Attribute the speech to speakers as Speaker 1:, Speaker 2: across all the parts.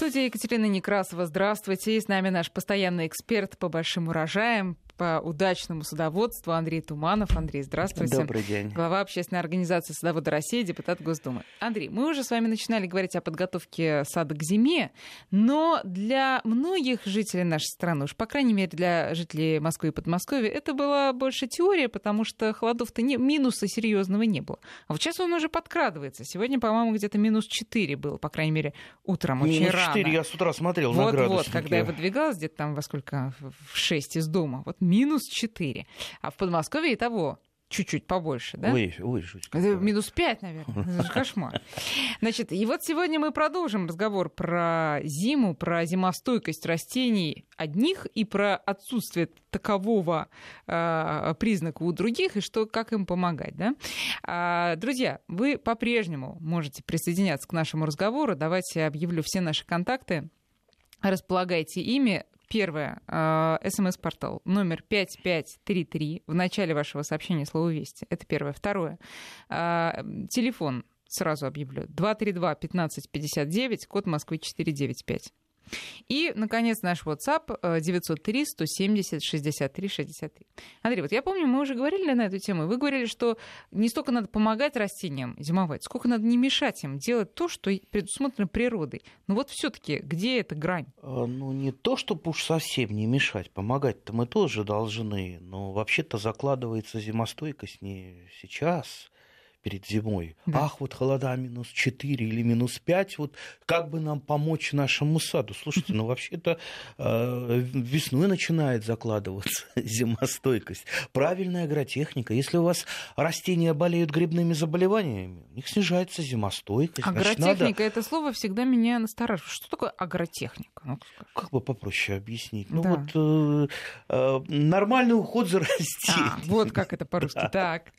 Speaker 1: студии Екатерина Некрасова. Здравствуйте. И с нами наш постоянный эксперт по большим урожаям, по удачному садоводству Андрей Туманов. Андрей, здравствуйте.
Speaker 2: Добрый день.
Speaker 1: Глава общественной организации «Садоводы России», депутат Госдумы. Андрей, мы уже с вами начинали говорить о подготовке сада к зиме, но для многих жителей нашей страны, уж по крайней мере для жителей Москвы и Подмосковья, это была больше теория, потому что холодов-то не, минуса серьезного не было. А вот сейчас он уже подкрадывается. Сегодня, по-моему, где-то минус 4 было, по крайней мере, утром, очень
Speaker 2: минус
Speaker 1: рано.
Speaker 2: 4, я с утра смотрел
Speaker 1: вот,
Speaker 2: на градусники.
Speaker 1: Вот, когда я выдвигалась где-то там во сколько, в 6 из дома, вот минус 4. А в Подмосковье и того чуть-чуть побольше, да?
Speaker 2: Ой, ой, жуть
Speaker 1: Это минус 5, наверное. Это же кошмар. Значит, и вот сегодня мы продолжим разговор про зиму, про зимостойкость растений одних и про отсутствие такового э, признака у других и что, как им помогать. Да? А, друзья, вы по-прежнему можете присоединяться к нашему разговору. Давайте объявлю все наши контакты. Располагайте ими. Первое. э, СМС-портал. Номер 5533. В начале вашего сообщения слово «Вести». Это первое. Второе. э, Телефон. Сразу объявлю. 232-1559, код Москвы 495. И, наконец, наш WhatsApp э, 903-170-63-63. Андрей, вот я помню, мы уже говорили на эту тему, вы говорили, что не столько надо помогать растениям зимовать, сколько надо не мешать им делать то, что предусмотрено природой. Но вот все таки где эта грань?
Speaker 2: А, Ну, не то, чтобы уж совсем не мешать, помогать-то мы тоже должны, но вообще-то закладывается зимостойкость не сейчас, перед зимой.
Speaker 1: Да.
Speaker 2: Ах, вот холода минус 4 или минус 5, вот как бы нам помочь нашему саду? Слушайте, ну вообще-то э, весной начинает закладываться зимостойкость. Правильная агротехника. Если у вас растения болеют грибными заболеваниями, у них снижается зимостойкость. Значит, надо-
Speaker 1: Агротехника это слово всегда меня настораживает. Что такое агротехника? Ну,
Speaker 2: Как бы попроще объяснить? Ну
Speaker 1: Да.
Speaker 2: вот э, э, нормальный уход за
Speaker 1: а,
Speaker 2: растением.
Speaker 1: вот как это по-русски. Так.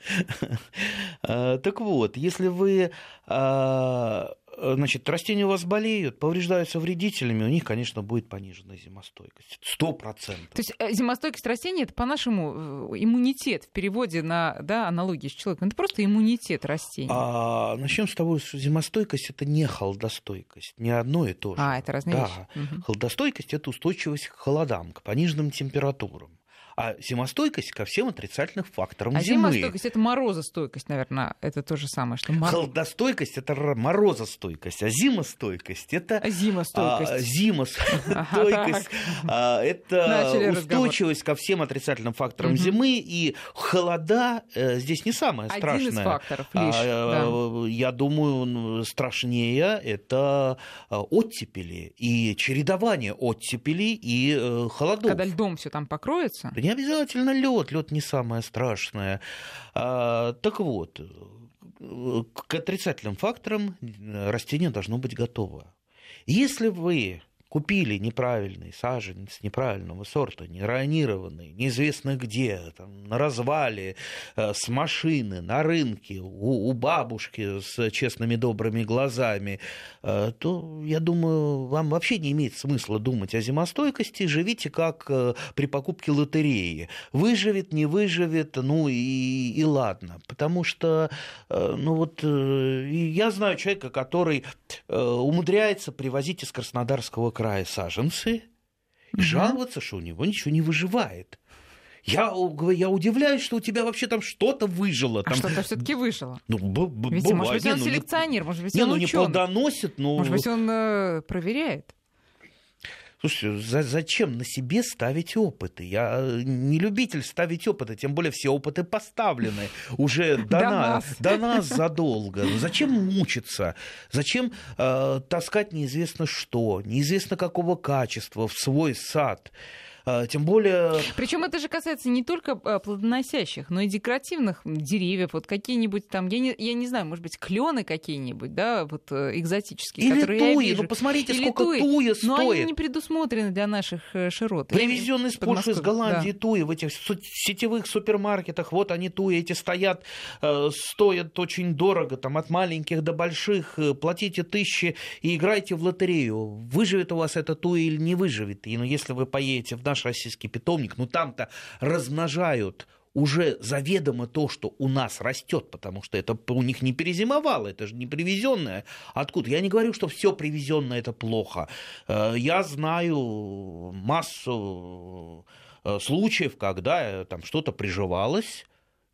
Speaker 2: Э, Так вот, если вы, э, значит, растения у вас болеют, повреждаются вредителями, у них, конечно, будет пониженная зимостойкость. Сто процентов.
Speaker 1: То есть э, зимостойкость растений это по-нашему иммунитет в переводе на да, аналогии с человеком. Это просто иммунитет растений. А,
Speaker 2: А начнем с того, что зимостойкость это не холодостойкость, не одно и то же.
Speaker 1: А, это разные
Speaker 2: да.
Speaker 1: вещи. Мгм.
Speaker 2: Холодостойкость это устойчивость к холодам, к пониженным температурам. А зимостойкость ко всем отрицательным факторам
Speaker 1: А
Speaker 2: зимы.
Speaker 1: зимостойкость это морозостойкость, наверное, это то же самое, что мороз.
Speaker 2: Холодостойкость это морозостойкость, а зимостойкость это
Speaker 1: А Зимостойкость.
Speaker 2: а, зимостойкость а, это
Speaker 1: Начали разговор.
Speaker 2: устойчивость ко всем отрицательным факторам
Speaker 1: Мгм.
Speaker 2: зимы и холода э, здесь не самое
Speaker 1: Один
Speaker 2: страшное.
Speaker 1: из факторов лишь. да.
Speaker 2: А, Я думаю, страшнее это а, оттепели и чередование оттепелей и э, холодов.
Speaker 1: Когда льдом все там покроется.
Speaker 2: Не обязательно лед, лед не самое страшное. А, так вот, э, к отрицательным факторам растение должно быть готово. Если вы купили неправильный саженец неправильного сорта, неронированный, неизвестно где, там, на развале, э, с машины, на рынке, у, у бабушки с честными добрыми глазами, э, то, я думаю, вам вообще не имеет смысла думать о зимостойкости, живите как э, при покупке лотереи. Выживет, не выживет, ну и, и ладно. Потому что, ну вот, я знаю человека, который умудряется привозить из Краснодарского края саженцы и
Speaker 1: Мгм.
Speaker 2: жаловаться, что у него ничего не выживает. Я, я удивляюсь, что у тебя вообще там что-то выжило.
Speaker 1: А
Speaker 2: Там,
Speaker 1: что-то все-таки вышло.
Speaker 2: ну, б- б-
Speaker 1: Ведь,
Speaker 2: бывает.
Speaker 1: может быть,
Speaker 2: Не,
Speaker 1: он
Speaker 2: ну, не-
Speaker 1: селекционер, может быть,
Speaker 2: не,
Speaker 1: он
Speaker 2: ну не
Speaker 1: ученый.
Speaker 2: плодоносит, но...
Speaker 1: Может быть, он э, проверяет.
Speaker 2: Слушайте, за- зачем на себе ставить опыты? Я э, не любитель ставить опыты, тем более все опыты поставлены уже до,
Speaker 1: До
Speaker 2: на-
Speaker 1: нас.
Speaker 2: до нас задолго. Зачем мучиться? Зачем э, таскать неизвестно что, неизвестно какого качества в свой сад? Э, тем более...
Speaker 1: Причем это же касается не только э, плодоносящих, но и декоративных деревьев. Вот какие-нибудь там, я не, я не знаю, может быть, клены какие-нибудь, да, вот э, экзотические,
Speaker 2: Или
Speaker 1: которые я
Speaker 2: туи,
Speaker 1: вижу.
Speaker 2: ну посмотрите,
Speaker 1: Или
Speaker 2: сколько
Speaker 1: туи.
Speaker 2: туя
Speaker 1: Но они
Speaker 2: стоит.
Speaker 1: не предусмотрены для наших э, широт. Я-
Speaker 2: Привезенный из Польши, из Голландии
Speaker 1: да.
Speaker 2: туи в этих сетевых супермаркетах, вот они туи эти стоят, стоят очень дорого, там от маленьких до больших, платите тысячи и играйте в лотерею. Выживет у вас это туи или не выживет. И ну, если вы поедете в наш российский питомник, ну там-то размножают уже заведомо то, что у нас растет, потому что это у них не перезимовало, это же не привезенное. Откуда? Я не говорю, что все привезенное это плохо. Э, я знаю массу э, случаев, когда там что-то приживалось,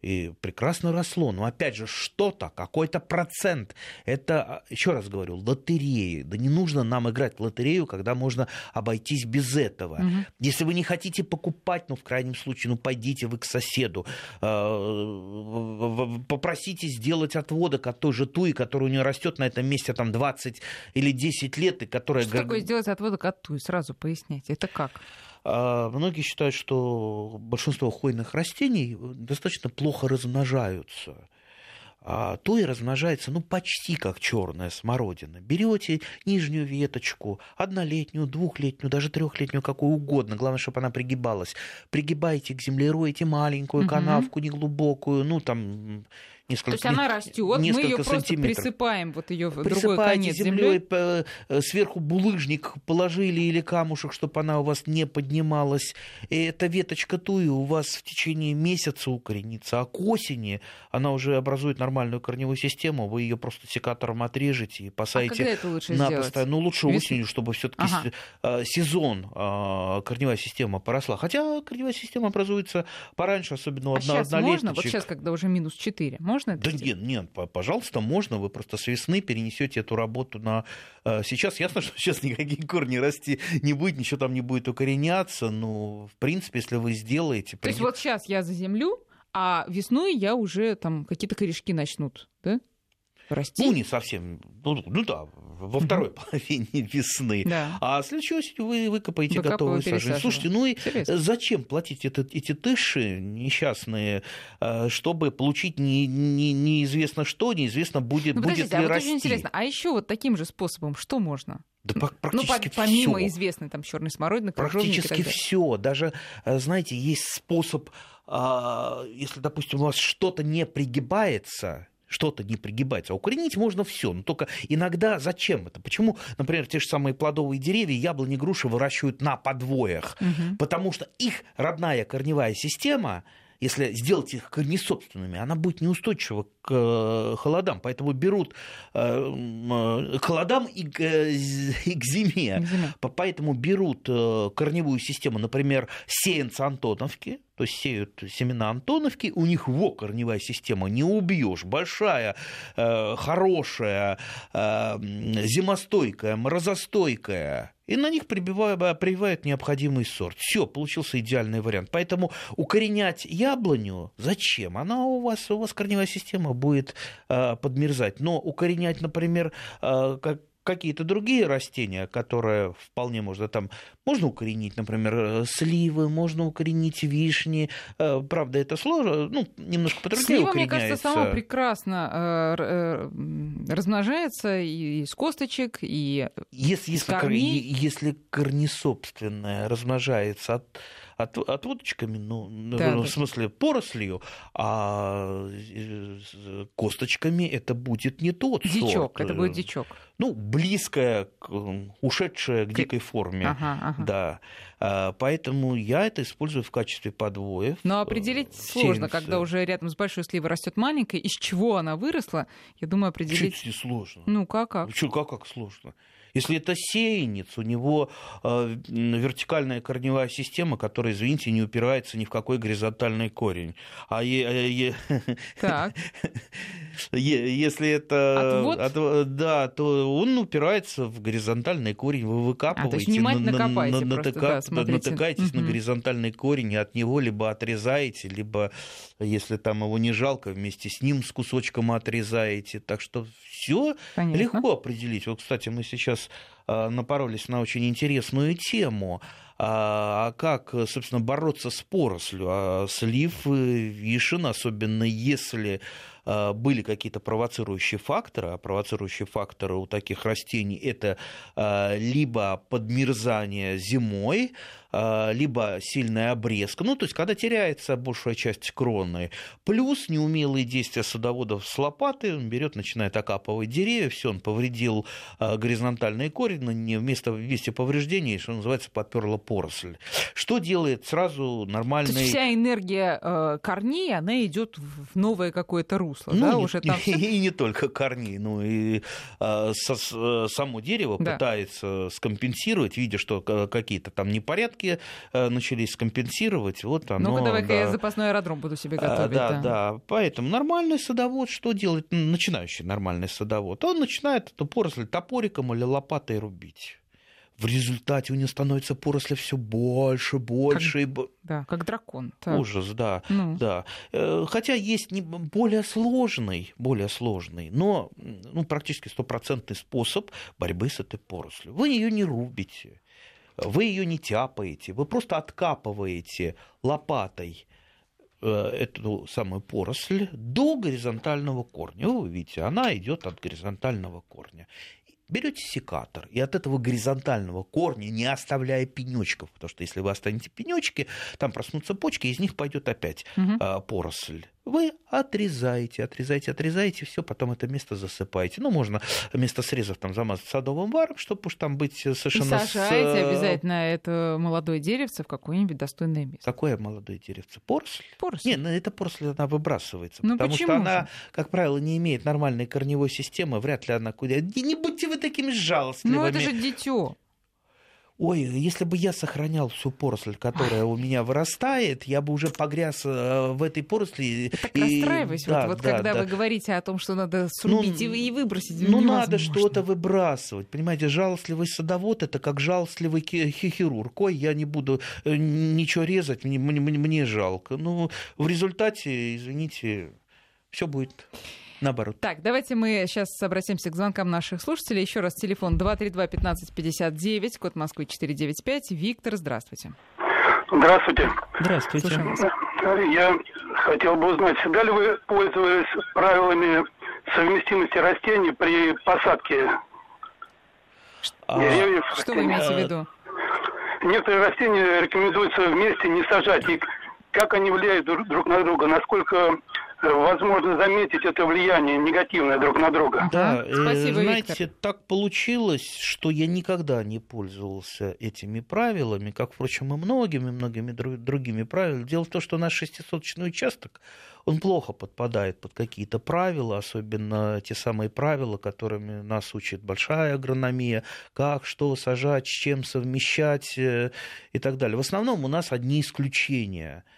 Speaker 2: и прекрасно росло. Но опять же, что-то, какой-то процент. Это, еще раз говорю, лотереи. Да не нужно нам играть в лотерею, когда можно обойтись без этого. Угу. Если вы не хотите покупать, ну, в крайнем случае, ну, пойдите вы к соседу, э, попросите сделать отводок от той же туи, которая у нее растет на этом месте там 20 или 10 лет, и которая...
Speaker 1: Что такое сделать отводок от туи? Сразу поясняйте. Это как?
Speaker 2: А, многие считают, что большинство хвойных растений достаточно плохо размножаются. А то и размножается, ну, почти как черная смородина. Берете нижнюю веточку, однолетнюю, двухлетнюю, даже трехлетнюю, какую угодно, главное, чтобы она пригибалась. Пригибаете к земле, роете маленькую канавку, неглубокую, ну, там
Speaker 1: несколько, То есть она растет, мы ее просто присыпаем вот ее в другой конец землей,
Speaker 2: э, сверху булыжник положили или камушек, чтобы она у вас не поднималась. И эта веточка туи у вас в течение месяца укоренится, а к осени она уже образует нормальную корневую систему, вы ее просто секатором отрежете и посадите. А когда
Speaker 1: это лучше на сделать?
Speaker 2: Ну лучше Весну? осенью, чтобы все-таки ага. Э, сезон а, корневая система поросла. Хотя корневая система образуется пораньше, особенно а сейчас
Speaker 1: можно? Вот сейчас, когда уже минус 4, можно? Можно
Speaker 2: это Да сделать? нет, нет, пожалуйста, можно. Вы просто с весны перенесете эту работу на... Э, сейчас ясно, что сейчас никакие корни расти не будет, ничего там не будет укореняться. Но, в принципе, если вы сделаете...
Speaker 1: То есть вот сейчас я заземлю, а весной я уже там какие-то корешки начнут, да? Расти.
Speaker 2: Ну, не совсем. Ну, ну да, во второй половине весны. Да. А следующей осенью вы выкопаете готовые саженцы. Слушайте, ну и Интересно. зачем платить это, эти тыши несчастные, э, чтобы получить не, не, неизвестно что, неизвестно будет, ну, будет ли а вот расти. Очень интересно,
Speaker 1: а еще вот таким же способом что можно?
Speaker 2: Да практически
Speaker 1: ну, помимо всё. известной там черной смородины,
Speaker 2: практически все. Даже, э, знаете, есть способ, а, если, допустим, у вас что-то не пригибается, что-то не пригибается. А укоренить можно все, но только иногда зачем это? Почему, например, те же самые плодовые деревья, яблони, груши выращивают на подвоях? Угу. Потому что их родная корневая система если сделать их корнесобственными, она будет неустойчива к э, холодам. Поэтому берут э, э, к холодам и к, и к зиме. зиме. Поэтому берут корневую систему, например, сеянца Антоновки, то есть сеют семена Антоновки, у них во корневая система, не убьешь, большая, хорошая, зимостойкая, морозостойкая, и на них прививают, прививают необходимый сорт. Все, получился идеальный вариант. Поэтому укоренять яблоню зачем? Она у вас, у вас корневая система будет э, подмерзать. Но укоренять, например, э, как какие-то другие растения, которые вполне можно там, можно укоренить, например, э, сливы, можно укоренить вишни. Правда, это сложно, ну, немножко потруднее
Speaker 1: Слива, мне кажется, сама прекрасно размножается и из косточек, и
Speaker 2: если, если, если корнесобственное размножается от от, отводочками, ну, да, ну, в смысле порослью, а косточками это будет не тот
Speaker 1: дичок,
Speaker 2: сорт.
Speaker 1: это будет дичок.
Speaker 2: Ну, близкое, ушедшее к дикой форме, ага, ага. да. А, поэтому я это использую в качестве подвоев.
Speaker 1: Но определить сложно, когда уже рядом с большой сливой растет маленькая, из чего она выросла, я думаю, определить...
Speaker 2: Чуть не сложно.
Speaker 1: Ну, как, как?
Speaker 2: Чуть, как, как сложно? Если это сеянец, у него э, вертикальная корневая система, которая, извините, не упирается ни в какой горизонтальный корень. А е, е, так. если это... Отвод? От, да, то он упирается в горизонтальный корень. Вы выкапываете, а, то есть
Speaker 1: внимательно на, копайте на, просто, да,
Speaker 2: натыкаетесь угу. на горизонтальный корень, и от него либо отрезаете, либо, если там его не жалко, вместе с ним с кусочком отрезаете. Так что все легко определить. Вот, кстати, мы сейчас а, напоролись на очень интересную тему. А, а как, собственно, бороться с порослью? А слив вишен, особенно если были какие-то провоцирующие факторы, а провоцирующие факторы у таких растений это либо подмерзание зимой, а, либо сильная обрезка, ну, то есть, когда теряется большая часть кроны, плюс неумелые действия садоводов с лопаты, он берет, начинает окапывать деревья, все, он повредил а, горизонтальные корни, вместо, вместе повреждений, что называется, поперла поросль. Что делает сразу нормальный... То
Speaker 1: есть вся энергия э, корней, она идет в новое какое-то русло,
Speaker 2: ну,
Speaker 1: да,
Speaker 2: не,
Speaker 1: уже там...
Speaker 2: И, и не только корней, ну и э, со, само дерево да. пытается скомпенсировать, видя, что какие-то там непорядки порядке э, начались компенсировать. Вот оно,
Speaker 1: Ну-ка, давай-ка
Speaker 2: да.
Speaker 1: я запасной аэродром буду себе
Speaker 2: а,
Speaker 1: готовить.
Speaker 2: Да,
Speaker 1: да,
Speaker 2: да. Поэтому нормальный садовод что делает? Начинающий нормальный садовод. Он начинает эту поросль топориком или лопатой рубить в результате у него становится поросли все больше, больше.
Speaker 1: Как, и... Да, как дракон.
Speaker 2: Так. Ужас, да, ну. да. Э, хотя есть не более сложный, более сложный, но ну, практически стопроцентный способ борьбы с этой порослью. Вы ее не рубите вы ее не тяпаете, вы просто откапываете лопатой э, эту самую поросль до горизонтального корня. Вы видите, она идет от горизонтального корня. Берете секатор и от этого горизонтального корня, не оставляя пенечков, потому что если вы останете пенечки, там проснутся почки, из них пойдет опять угу. поросль вы отрезаете, отрезаете, отрезаете, все, потом это место засыпаете. Ну, можно место срезов там замазать садовым варом, чтобы уж там быть совершенно...
Speaker 1: И сажаете с... обязательно это молодое деревце в какое-нибудь достойное место.
Speaker 2: Какое молодое деревце? Поросль?
Speaker 1: Поросль.
Speaker 2: Нет, ну, это поросль, она выбрасывается.
Speaker 1: Ну,
Speaker 2: потому что она,
Speaker 1: же?
Speaker 2: как правило, не имеет нормальной корневой системы, вряд ли она куда... Не, не будьте вы такими жалостливыми.
Speaker 1: Ну, это же дитё
Speaker 2: ой, если бы я сохранял всю поросль, которая у меня вырастает, я бы уже погряз э, в этой поросли.
Speaker 1: Так и... расстраиваюсь, да, вот, вот да, когда да. вы говорите о том, что надо срубить ну, и выбросить.
Speaker 2: Ну, надо что-то выбрасывать. Понимаете, жалостливый садовод это как жалостливый хирург. Ой, я не буду э, ничего резать, мне, мне, мне жалко. Ну, в результате, извините, все будет наоборот.
Speaker 1: Так, давайте мы сейчас обратимся к звонкам наших слушателей. Еще раз телефон 232-1559, код Москвы 495. Виктор, здравствуйте.
Speaker 3: Здравствуйте.
Speaker 2: Здравствуйте.
Speaker 3: Я хотел бы узнать, всегда ли вы пользовались правилами совместимости растений при посадке а... деревьев?
Speaker 1: Что вы имеете в виду?
Speaker 3: Некоторые растения рекомендуется вместе не сажать. И как они влияют друг на друга? Насколько возможно заметить это влияние негативное друг на друга.
Speaker 2: Да, Спасибо, знаете, Виктор. так получилось, что я никогда не пользовался этими правилами, как, впрочем, и многими, многими другими правилами. Дело в том, что наш шестисоточный участок, он плохо подпадает под какие-то правила, особенно те самые правила, которыми нас учит большая агрономия, как, что сажать, с чем совмещать э, и так далее. В основном у нас одни исключения –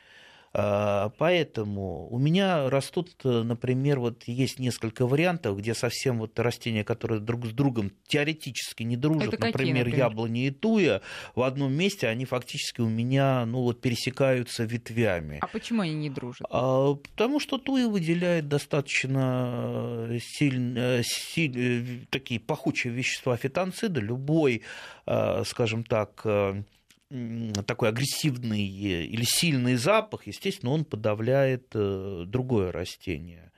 Speaker 2: поэтому у меня растут, например, вот есть несколько вариантов, где совсем вот растения, которые друг с другом теоретически не дружат,
Speaker 1: какие,
Speaker 2: например,
Speaker 1: например,
Speaker 2: яблони и туя, в одном месте они фактически у меня ну, вот, пересекаются ветвями.
Speaker 1: А почему они не дружат?
Speaker 2: А, потому что туя выделяет достаточно сильные, сильные такие пахучие вещества фитонцида, любой, а, скажем так, такой агрессивный или сильный запах, естественно, он подавляет э, другое растение.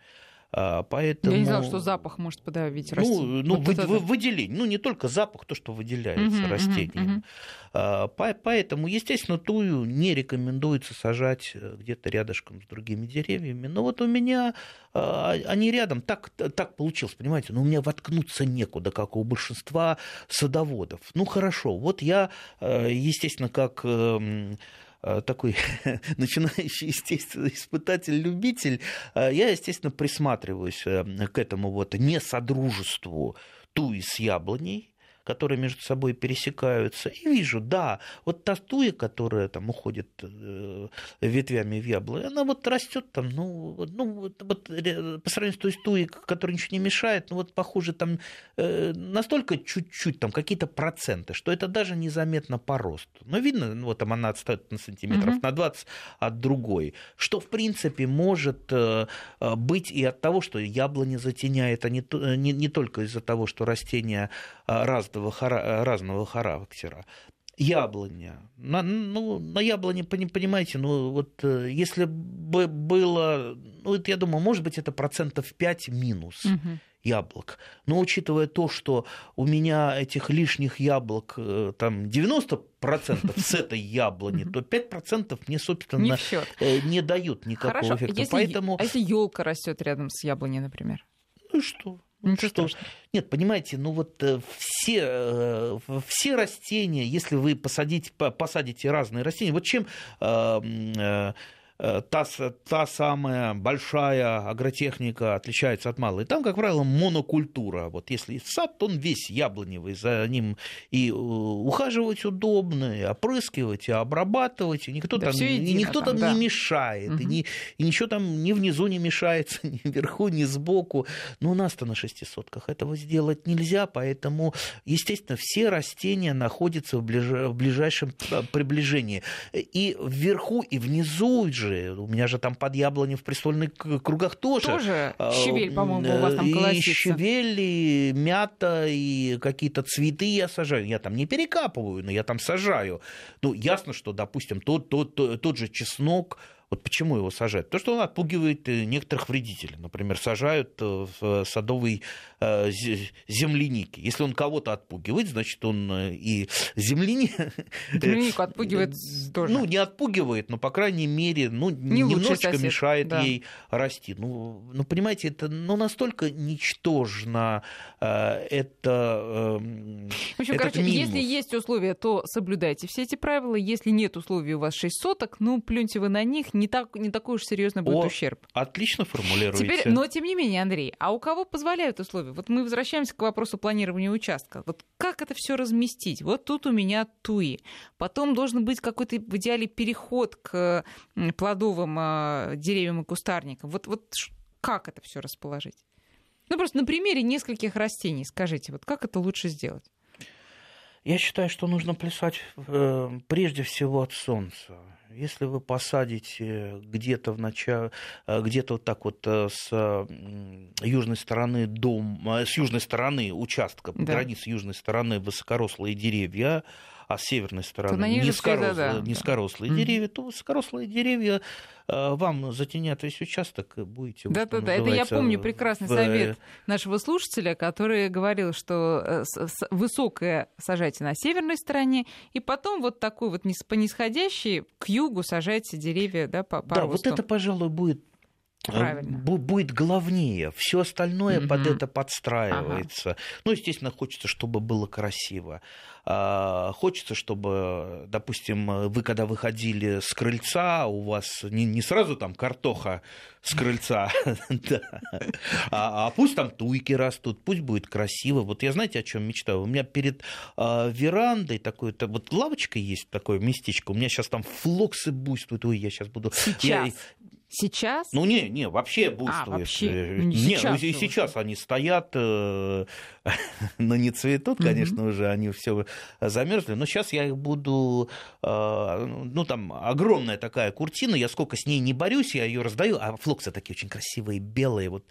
Speaker 2: Поэтому...
Speaker 1: Я не знала, что запах может подавить
Speaker 2: растение. Ну, ну вот вы, это... выделение. Ну, не только запах, то, что выделяется uh-huh, растением. Uh-huh, uh-huh. Поэтому, естественно, тую не рекомендуется сажать э, где-то рядышком с другими деревьями. Но вот у меня а, они рядом. Так, так получилось, понимаете? Но у меня воткнуться некуда, как у большинства садоводов. Ну, хорошо. Вот я, э, естественно, как эм, такой начинающий, естественно, испытатель-любитель, э, я, естественно, присматриваюсь э, к этому вот несодружеству туи с яблоней, которые между собой пересекаются, и вижу, да, вот та туя, которая там уходит э, ветвями в яблоко, она вот растет там, ну, ну вот, вот по сравнению с той туей, которая ничего не мешает, ну вот похоже там э, настолько чуть-чуть, там какие-то проценты, что это даже незаметно по росту. Но видно, ну, вот там она отстает на сантиметров угу. на 20 от другой, что в принципе может э, быть и от того, что яблоня затеняет, а не, не, не только из-за того, что растение разного, разного характера. яблоня. На, ну, на яблоне, понимаете, ну вот э, если бы было, ну это, я думаю, может быть, это процентов 5 минус. Угу яблок. Но учитывая то, что у меня этих лишних яблок э, там 90% с этой яблони, то 5% мне, собственно, не, э, не дают никакого Хорошо. эффекта.
Speaker 1: Если, Поэтому... А если елка растет рядом с яблоней, например?
Speaker 2: Ну и что? Ничего что... Нет, понимаете, ну вот э, все, все растения, если вы посадите, посадите разные растения, вот чем Э, та, та самая большая агротехника отличается от малой. Там, как правило, монокультура. Вот если сад, он весь яблоневый, за ним и э, ухаживать удобно, и опрыскивать, и обрабатывать, и никто да там, и никто там, там да. не мешает, угу. и, ни, и ничего там ни внизу не мешается, ни вверху, ни сбоку. Но у нас-то на шестисотках этого сделать нельзя, поэтому, естественно, все растения находятся в, ближ... в ближайшем э, приближении. И вверху, и внизу же же, у меня же там под яблони в престольных кругах тоже.
Speaker 1: Тоже а, щавель, по-моему, у вас там колосится.
Speaker 2: И щавель, и мята, и какие-то цветы я сажаю. Я там не перекапываю, но я там сажаю. Ну, ясно, что, допустим, тот, тот, тот, тот же чеснок, вот почему его сажают? То, что он отпугивает э, некоторых вредителей. Например, сажают э, в садовый земляники. Если он кого-то отпугивает, значит, он и земляни...
Speaker 1: Землянику отпугивает тоже.
Speaker 2: Ну, не отпугивает, но, по крайней мере, ну, не немножечко сосед. мешает да. ей расти. Ну, ну, понимаете, это ну, настолько ничтожно это
Speaker 1: В общем, короче, минус. если есть условия, то соблюдайте все эти правила. Если нет условий, у вас 6 соток, ну, плюньте вы на них, не, так, не такой уж серьезный будет О, ущерб.
Speaker 2: Отлично формулируете.
Speaker 1: Теперь, но тем не менее, Андрей, а у кого позволяют условия? Вот мы возвращаемся к вопросу планирования участка. Вот как это все разместить? Вот тут у меня туи. Потом должен быть какой-то в идеале переход к плодовым э, деревьям и кустарникам. Вот, вот как это все расположить? Ну, просто на примере нескольких растений скажите, вот как это лучше сделать?
Speaker 2: Я считаю, что нужно плясать э, прежде всего от солнца. Если вы посадите где-то в начале, э, где-то вот так вот э, с южной стороны дом, э, с южной стороны участка, да. границы южной стороны высокорослые деревья, а с северной стороны низкорослые, всегда, да. низкорослые да. деревья, то высокорослые деревья вам затенят весь участок, будете...
Speaker 1: Да, да, да, это я помню прекрасный в... совет нашего слушателя, который говорил, что высокое сажайте на северной стороне, и потом вот такой вот по нисходящей к югу сажайте деревья, да, по, по
Speaker 2: Да,
Speaker 1: росту.
Speaker 2: вот это, пожалуй, будет Правильно. будет главнее. Все остальное угу. под это подстраивается. Ага. Ну, естественно, хочется, чтобы было красиво. А, хочется, чтобы, допустим, вы когда выходили с крыльца, у вас не, не сразу там картоха с крыльца, а, а пусть там туйки растут, пусть будет красиво. Вот я знаете, о чем мечтаю? У меня перед а, верандой такой, вот лавочка есть, такое местечко, у меня сейчас там флоксы буйствуют, ой, я сейчас буду...
Speaker 1: Сейчас. Сейчас?
Speaker 2: Ну, не, не, вообще буйствует. А, вообще? Э, не, сейчас, ну, и сейчас они стоят, э, но не цветут, конечно, уже они все замерзли. Но сейчас я их буду, э, ну, там огромная такая куртина, я сколько с ней не борюсь, я ее раздаю, а флоксы такие очень красивые, белые. Вот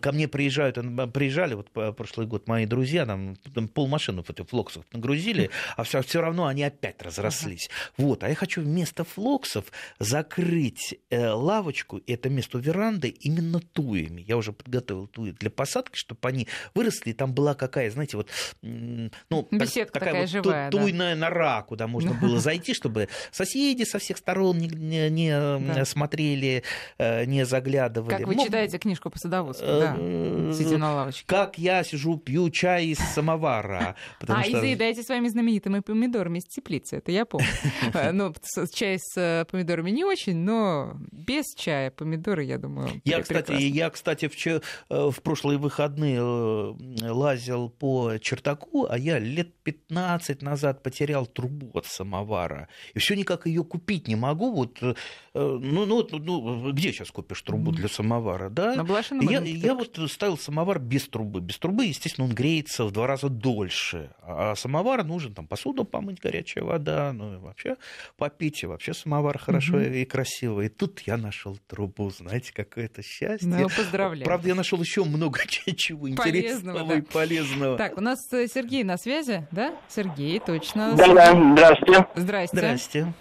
Speaker 2: ко мне приезжают, приезжали вот прошлый год мои друзья, там, там полмашины в этих флоксах нагрузили, а все, все равно они опять разрослись. Вот, а я хочу вместо флоксов закрыть лаву лавочку, это место веранды именно туями. Я уже подготовил туи для посадки, чтобы они выросли, и там была какая, знаете, вот,
Speaker 1: ну, Беседка такая, такая вот живая,
Speaker 2: туйная да. нора, куда можно было зайти, чтобы соседи со всех сторон не, не, не да. смотрели, э, не заглядывали.
Speaker 1: Как вы Мог... читаете книжку по садоводству, да, э, сидя на лавочке.
Speaker 2: Как я сижу, пью чай из самовара.
Speaker 1: А, что... и заедаете своими знаменитыми помидорами из теплицы, это я помню. Э, ну, чай с помидорами не очень, но без без чая. Помидоры, я думаю,
Speaker 2: я, кстати, я, кстати, в, э, в прошлые выходные э, лазил по чертаку, а я лет 15 назад потерял трубу от самовара. И все никак ее купить не могу. Вот, э, ну, ну, ну, где сейчас купишь трубу для самовара? Да?
Speaker 1: На
Speaker 2: я, я вот ставил самовар без трубы. Без трубы, естественно, он греется в два раза дольше. А самовар нужен там посуду помыть, горячая вода, ну и вообще попить, и вообще самовар хорошо угу. и красиво. И тут я нашел трубу. Знаете, какое это счастье.
Speaker 1: Ну, поздравляю.
Speaker 2: Правда, я нашел еще много чего интересного
Speaker 1: Полезного,
Speaker 2: и
Speaker 1: да.
Speaker 2: полезного.
Speaker 1: Так, у нас э, Сергей на связи, да? Сергей, точно.
Speaker 4: Да, да, здравствуйте.
Speaker 1: Здрасте.
Speaker 2: Здрасте.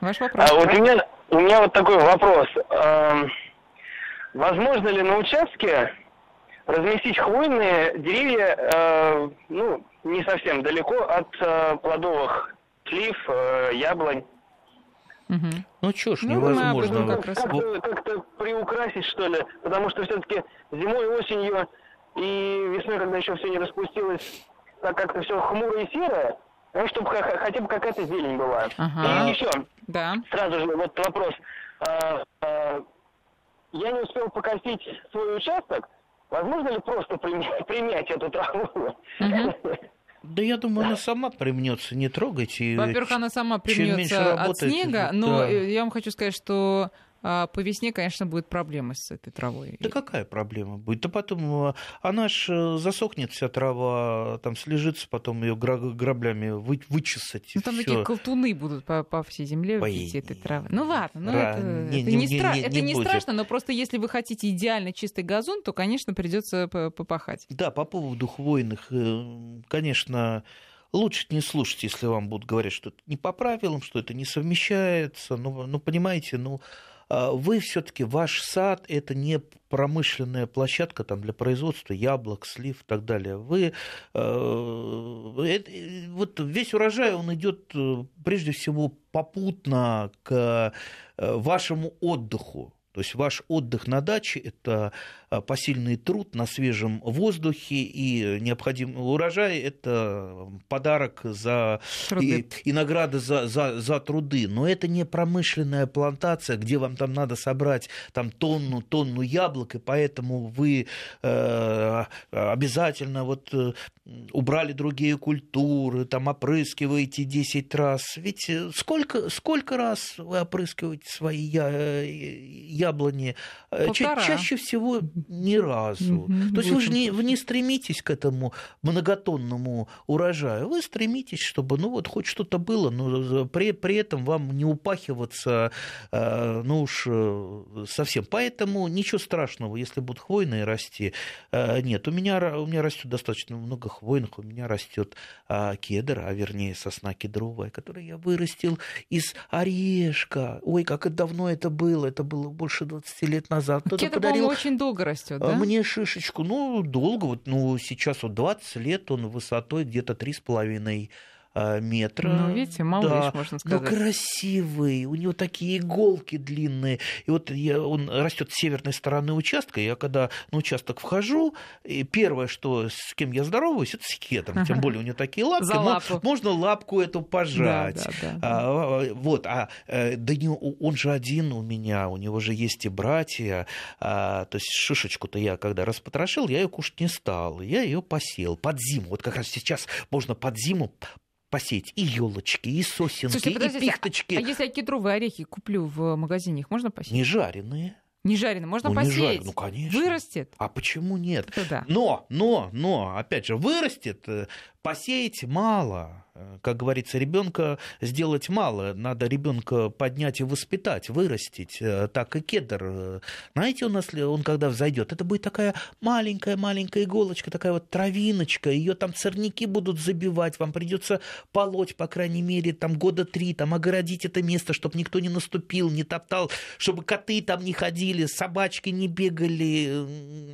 Speaker 1: Ваш вопрос.
Speaker 4: А вот у меня, у меня вот такой вопрос. Эм, возможно ли на участке разместить хвойные деревья, э, ну, не совсем далеко от э, плодовых слив, э, яблонь?
Speaker 1: Мгм.
Speaker 2: Ну что ж,
Speaker 1: Ну, этом
Speaker 2: невозможно.
Speaker 1: как
Speaker 4: Как-то, как-то приукрасить, что ли? Потому что все-таки зимой, осенью и весной, когда еще все не распустилось, так как-то все хмуро и серое, ну, чтобы хотя бы какая-то зелень была.
Speaker 1: Ага.
Speaker 4: И еще,
Speaker 1: Да.
Speaker 4: сразу же вот вопрос. А, а, я не успел покосить свой участок. Возможно ли просто примять, примять эту траву?
Speaker 1: Мгм.
Speaker 2: Да я думаю, она сама примнется, не трогайте.
Speaker 1: Во-первых, она сама примется от снега, но
Speaker 2: да.
Speaker 1: я вам хочу сказать, что по весне, конечно, будет проблемы с этой травой.
Speaker 2: Да какая проблема будет? Да потом э, она ж э, засохнет вся трава, там слежится, потом ее граблями вы- вычесать.
Speaker 1: Ну, там
Speaker 2: всё.
Speaker 1: такие колтуны будут по, по всей земле в виде этой травы. Ну ладно, ну
Speaker 2: ра-
Speaker 1: это,
Speaker 2: не-
Speaker 1: это
Speaker 2: не-
Speaker 1: не,
Speaker 2: не-
Speaker 1: стра-
Speaker 2: не-
Speaker 1: это
Speaker 2: не
Speaker 1: не
Speaker 2: будет.
Speaker 1: страшно, но просто если вы хотите идеально чистый газон, то, конечно, придется по- попахать.
Speaker 2: Да, по поводу хвойных, э, конечно, лучше не слушать, если вам будут говорить, что это не по правилам, что это не совмещается. Ну, ну понимаете, ну, а, вы все-таки ваш сад это не промышленная площадка там, для производства яблок, слив и так далее. Вы э, э, вот весь урожай он идет э, прежде всего попутно к э, вашему отдыху. То есть ваш отдых на даче – это а, посильный труд на свежем воздухе, и необходимый урожай – это подарок за
Speaker 1: Труды.
Speaker 2: и, и награда за, за, за труды. Но это не промышленная плантация, где вам там надо собрать там, тонну, тонну яблок, и поэтому вы э, обязательно вот, э, убрали другие культуры, там опрыскиваете 10 раз. Ведь э, сколько, сколько раз вы опрыскиваете свои я, э, яблони? Э, ча-
Speaker 1: Полтора.
Speaker 2: чаще всего ни разу.
Speaker 1: Мгм,
Speaker 2: То есть вы же не, вы не стремитесь к этому многотонному урожаю, вы стремитесь, чтобы ну вот хоть что-то было, но при, при этом вам не упахиваться, э, ну уж э, совсем. Поэтому ничего страшного, если будут хвойные расти. Э, Нет, у меня, у меня растет достаточно много хвойных, у меня растет а, кедр, а вернее сосна кедровая, которую я вырастил из орешка. Ой, как давно это было, это было больше 20 лет назад. Кто-то
Speaker 1: Кедр,
Speaker 2: подарил
Speaker 1: очень долго растет,
Speaker 2: а
Speaker 1: да?
Speaker 2: Мне шишечку, ну, долго, вот, ну, сейчас вот 20 лет, он высотой где-то 3,5 а, метра.
Speaker 1: Ну, видите, малыш,
Speaker 2: Да.
Speaker 1: можно
Speaker 2: Ну,
Speaker 1: сказать.
Speaker 2: красивый, у него такие иголки длинные. И вот я, он растет с северной стороны участка. Я когда на участок вхожу, и первое, что с кем я здороваюсь, это с кедром. Тем более у него такие лапки.
Speaker 1: За лапу.
Speaker 2: Можно лапку эту
Speaker 1: Да,
Speaker 2: пожать.
Speaker 1: да, да.
Speaker 2: А, вот, а э, да не, он же один у меня, у него же есть и братья. А, то есть шишечку-то я когда распотрошил, я ее кушать не стал. Я ее посел под зиму. Вот как раз сейчас можно под зиму посеять и елочки, и сосенки,
Speaker 1: Слушайте,
Speaker 2: и
Speaker 1: подождите,
Speaker 2: пихточки.
Speaker 1: А если я кедровые орехи куплю в магазине, их можно посеять?
Speaker 2: Не жареные.
Speaker 1: Не жареные, можно
Speaker 2: Ну, не
Speaker 1: посеять.
Speaker 2: жареные. Ну, конечно.
Speaker 1: Вырастет?
Speaker 2: А почему нет?
Speaker 1: Это да.
Speaker 2: Но, но, но, опять же, вырастет, э, посеять мало. Э, Как говорится, ребенка сделать мало. Надо ребенка поднять и воспитать, вырастить. Э, Так и кедр. э, Знаете, у нас он когда взойдет, это будет такая маленькая-маленькая иголочка, такая вот травиночка. Ее там сорняки будут забивать. Вам придется полоть, по крайней мере, там года три, там огородить это место, чтобы никто не наступил, не топтал, чтобы коты там не ходили, собачки не бегали.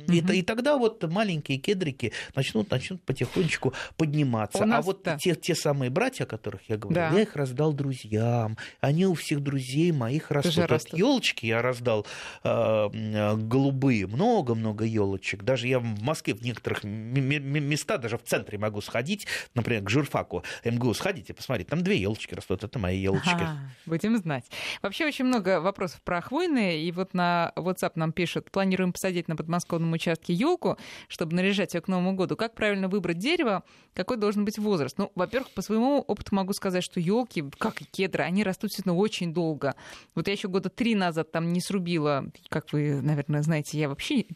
Speaker 2: И,
Speaker 1: Мгм.
Speaker 2: и тогда вот маленькие кедрики начнут, начнут потихонечку подниматься.
Speaker 1: У
Speaker 2: а
Speaker 1: нас,
Speaker 2: вот
Speaker 1: да.
Speaker 2: те, те самые братья, о которых я говорю,
Speaker 1: Да.
Speaker 2: я их раздал друзьям. Они у всех друзей моих растут.
Speaker 1: Растут.
Speaker 2: елочки я раздал э, голубые, много-много елочек. Даже я в Москве в некоторых места, даже в центре могу сходить, например, к журфаку МГУ сходите, посмотрите, там две елочки растут, это мои елочки.
Speaker 1: Ага, будем знать. Вообще очень много вопросов про хвойные. И вот на WhatsApp нам пишут, планируем посадить на подмосковном участке елку, чтобы наряжать ее к Новому году. Как правильно выбрать дерево? Какой должен быть возраст? Ну, во-первых, по своему опыту могу сказать, что елки, как и кедры, они растут действительно очень долго. Вот я еще года три назад там не срубила, как вы, наверное, знаете, я вообще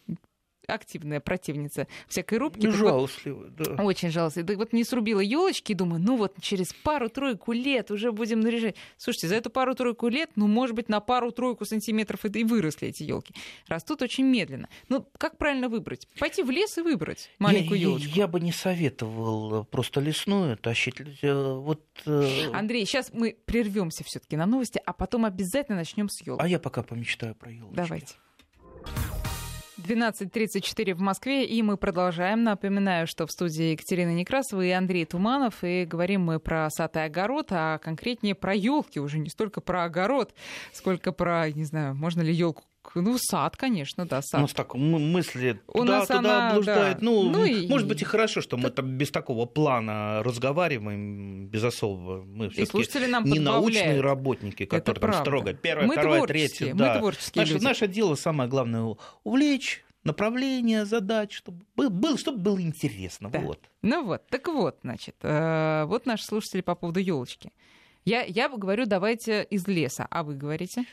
Speaker 1: активная противница всякой рубки.
Speaker 2: Ну, жалостливая, да.
Speaker 1: Очень жалостливая. Да вот не срубила елочки, думаю, ну вот через пару-тройку лет уже будем наряжать. Слушайте, за эту пару-тройку лет, ну, может быть, на пару-тройку сантиметров и выросли эти елки. Растут очень медленно. Ну, как правильно выбрать? Пойти в лес и выбрать маленькую елочку.
Speaker 2: Я, я бы не советовал просто лесную тащить. Э, вот,
Speaker 1: э, Андрей, сейчас мы прервемся все-таки на новости, а потом обязательно начнем с елки.
Speaker 2: А я пока помечтаю про елочки.
Speaker 1: Давайте. 12.34 в Москве, и мы продолжаем. Напоминаю, что в студии Екатерина Некрасова и Андрей Туманов, и говорим мы про сад огород, а конкретнее про елки, уже не столько про огород, сколько про, не знаю, можно ли елку ну, сад, конечно, да, сад.
Speaker 2: У нас так мысли У туда, блуждает. Да. Ну, ну и... может быть, и хорошо, что мы там без такого плана разговариваем, без особого. Мы все-таки
Speaker 1: нам
Speaker 2: не научные работники, которые там строго. Первое, мы второе, третье. Да.
Speaker 1: Мы творческие
Speaker 2: наше,
Speaker 1: люди.
Speaker 2: наше дело самое главное увлечь, направление задач, чтобы, был, чтобы было интересно.
Speaker 1: Да.
Speaker 2: Вот.
Speaker 1: Ну вот, так вот, значит, э, вот наши слушатели по поводу елочки. Я, я говорю, давайте из леса, а вы говорите?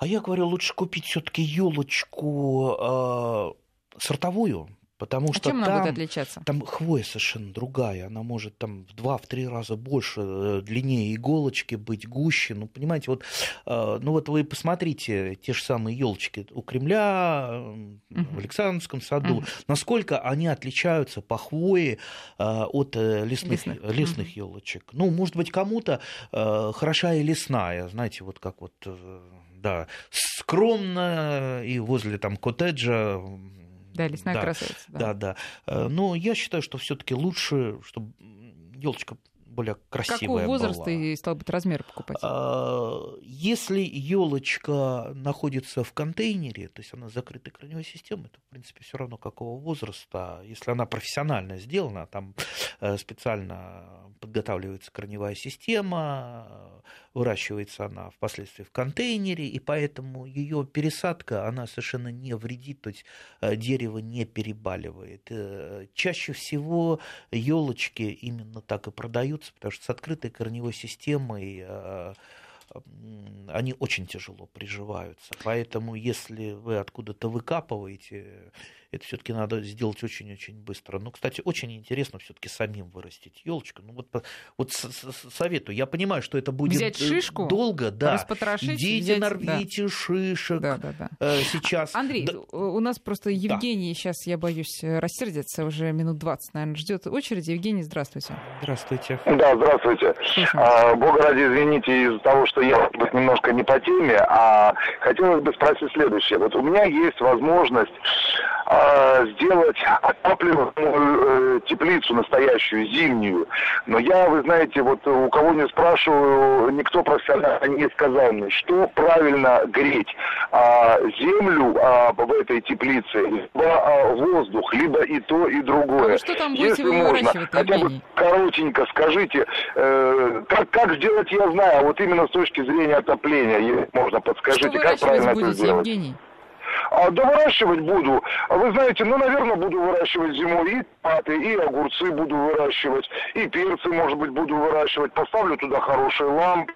Speaker 2: А я говорю, лучше купить все-таки елочку э, сортовую, Потому
Speaker 1: а
Speaker 2: что
Speaker 1: чем
Speaker 2: там,
Speaker 1: она будет отличаться?
Speaker 2: Там хвоя совершенно другая. Она может там в два-три раза больше, э, длиннее иголочки быть, гуще. Ну, понимаете, вот, э, ну вот вы посмотрите те же самые елочки у Кремля, uh-huh. в Александровском саду, uh-huh. насколько они отличаются по хвое от лесных, лесных. лесных елочек. Ну, может быть, кому-то хороша и лесная, знаете, вот как вот да, скромно и возле там коттеджа
Speaker 1: да, лесная
Speaker 2: да,
Speaker 1: красавица. Да,
Speaker 2: да. да. Э, но я считаю, что все-таки лучше, чтобы елочка более красивая
Speaker 1: Какого возраста
Speaker 2: была.
Speaker 1: и стал быть размер покупать?
Speaker 2: А, если елочка находится в контейнере, то есть она закрытой корневой системой, то в принципе все равно какого возраста. Если она профессионально сделана, там э, специально подготавливается корневая система, выращивается она впоследствии в контейнере, и поэтому ее пересадка, она совершенно не вредит, то есть э, дерево не перебаливает. Э, чаще всего елочки именно так и продаются, потому что с открытой корневой системой э, они очень тяжело приживаются. Поэтому, если вы откуда-то выкапываете, это все-таки надо сделать очень-очень быстро. Ну, кстати, очень интересно все-таки самим вырастить елочку. Ну, вот, вот советую. Я понимаю, что это будет
Speaker 1: взять шишку,
Speaker 2: долго, да.
Speaker 1: Идите,
Speaker 2: взять, нарвите да. шишек.
Speaker 1: Да, да, да.
Speaker 2: Э, сейчас.
Speaker 1: Андрей, да. у нас просто Евгений да. сейчас, я боюсь, рассердится уже минут 20, наверное, ждет очереди. Евгений, здравствуйте.
Speaker 2: Здравствуйте.
Speaker 5: Да, здравствуйте. А, Бога ради, извините из-за того, что я быть немножко не по теме, а хотелось бы спросить следующее. Вот у меня есть возможность а, сделать отапливаемую э, теплицу настоящую, зимнюю. Но я, вы знаете, вот у кого не спрашиваю, никто профессионально не сказал мне, что правильно греть. А, землю а, в этой теплице, либо а, воздух, либо и то, и другое. А
Speaker 1: что там Если можно,
Speaker 5: хотя бы коротенько скажите, э, как, как сделать, я знаю, а вот именно с точки зрения отопления, можно подскажите, как правильно
Speaker 1: будете,
Speaker 5: это сделать.
Speaker 1: Евгений?
Speaker 5: А, да выращивать буду. А вы знаете, ну, наверное, буду выращивать зимой и паты, и огурцы буду выращивать, и перцы, может быть, буду выращивать. Поставлю туда хорошие лампы.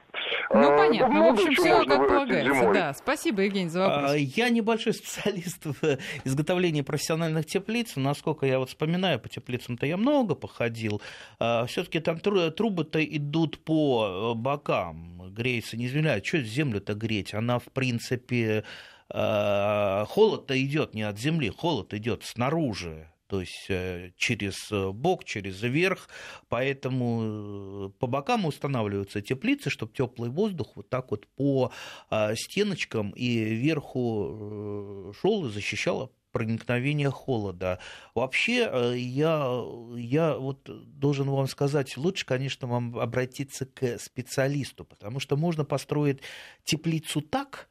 Speaker 1: Ну, а, понятно. Да в общем, все как полагается.
Speaker 5: Зимой.
Speaker 1: Да, спасибо, Евгений, за вопрос.
Speaker 2: А, я небольшой специалист в изготовлении профессиональных теплиц. Насколько я вот вспоминаю, по теплицам-то я много походил. Все-таки там трубы-то идут по э, бокам, греется, не извиняюсь, что землю-то греть? Она, в принципе, Э, холод-то идет не от земли, холод идет снаружи то есть э, через бок, через верх, поэтому э, по бокам устанавливаются теплицы, чтобы теплый воздух вот так вот по стеночкам и верху шел и защищал проникновение холода. Вообще, я, я вот должен вам сказать, лучше, конечно, вам обратиться к специалисту, потому что можно построить теплицу так,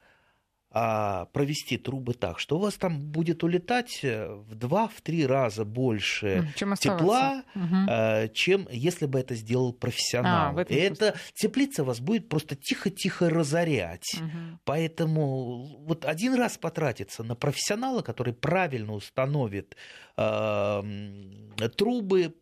Speaker 2: а, провести трубы так, что у вас там будет улетать э, в два-три раза больше
Speaker 1: чем
Speaker 2: тепла, угу. чем если бы это сделал профессионал. А, И эта теплица вас будет просто тихо-тихо разорять. Угу. Поэтому вот один раз потратиться на профессионала, который правильно установит э, трубы,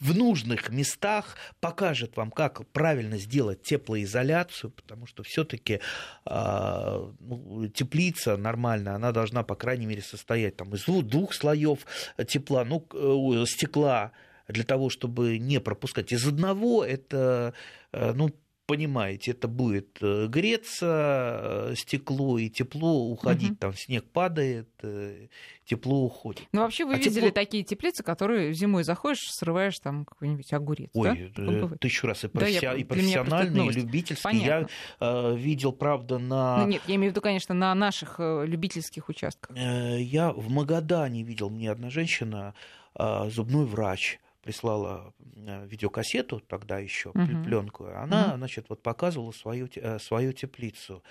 Speaker 2: в нужных местах, покажет вам, как правильно сделать теплоизоляцию, потому что все-таки э, ну, теплица нормальная, она должна, по крайней мере, состоять там, из двух слоев тепла, ну, э, стекла, для того, чтобы не пропускать. Из одного это э, ну, понимаете, это будет э, греться э, стекло и тепло уходить, угу. там снег падает, э, тепло уходит.
Speaker 1: Ну вообще вы а видели тепло... такие теплицы, которые зимой заходишь, срываешь там какой-нибудь огурец,
Speaker 2: Ой, да? тысячу раз и, профи... да, я... и профессиональный, и любительский. Понятно. Я э, видел, правда, на...
Speaker 1: Ну нет, я имею в виду, конечно, на наших любительских участках.
Speaker 2: Я в Магадане видел, мне одна женщина, зубной врач, прислала э, видеокассету тогда еще, угу. пленку. Она, угу. значит, вот показывала свою, э, свою теплицу.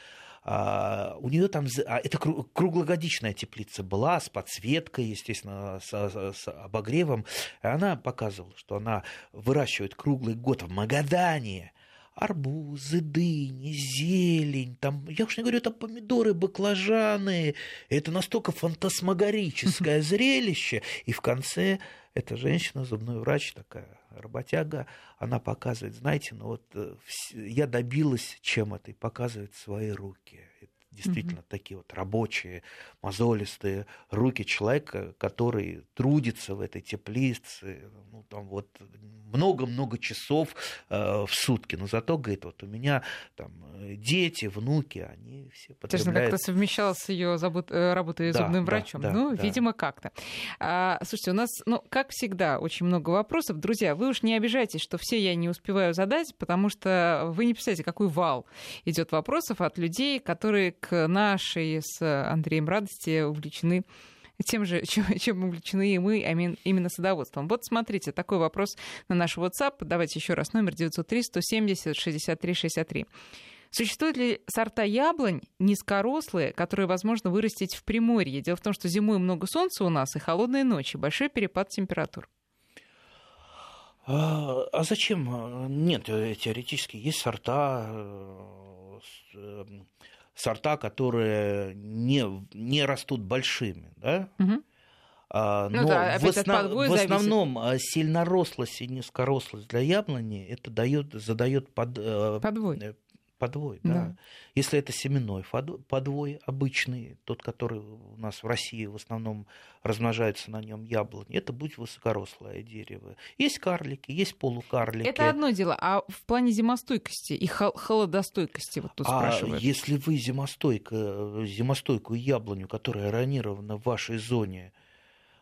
Speaker 2: А, у нее там а, это круглогодичная теплица была с подсветкой, естественно, с, с обогревом. Она показывала, что она выращивает круглый год в Магадане арбузы, дыни, зелень, там, я уж не говорю, там помидоры, баклажаны. Это настолько фантасмагорическое зрелище. И в конце эта женщина, зубной врач такая, работяга, она показывает, знаете, ну вот э, я добилась чем это, и показывает свои руки действительно mm-hmm. такие вот рабочие, мозолистые руки человека, который трудится в этой теплице, ну, там вот много-много часов э, в сутки. Но зато, говорит, вот у меня там э, дети, внуки, они все
Speaker 1: потребляют... Точно, как-то совмещал с ее забот... Э, работой да, зубным да, врачом. Да, ну, да. видимо, как-то. А, слушайте, у нас, ну, как всегда, очень много вопросов. Друзья, вы уж не обижайтесь, что все я не успеваю задать, потому что вы не представляете, какой вал идет вопросов от людей, которые к нашей с Андреем радости увлечены тем же, чем, чем увлечены и мы, именно садоводством. Вот смотрите, такой вопрос на наш WhatsApp. Давайте еще раз, номер 903-170-63-63. Существуют ли сорта яблонь низкорослые, которые возможно вырастить в Приморье? Дело в том, что зимой много солнца у нас и холодные ночи, большой перепад температур.
Speaker 2: А, а зачем? Нет, теоретически есть сорта э, сорта, которые не, не растут большими, да? Угу. А, ну, но да, в, основ... в основном зависит. сильнорослость и низкорослость для яблони это дает, задает под, э, подвой. Подвой, да. да. Если это семенной подвой обычный, тот, который у нас в России в основном размножается на нем яблони, это будет высокорослое дерево. Есть карлики, есть полукарлики.
Speaker 1: Это одно дело, а в плане зимостойкости и холодостойкости вот тут а спрашивают.
Speaker 2: если вы зимостойко, зимостойкую яблоню, которая ранирована в вашей зоне,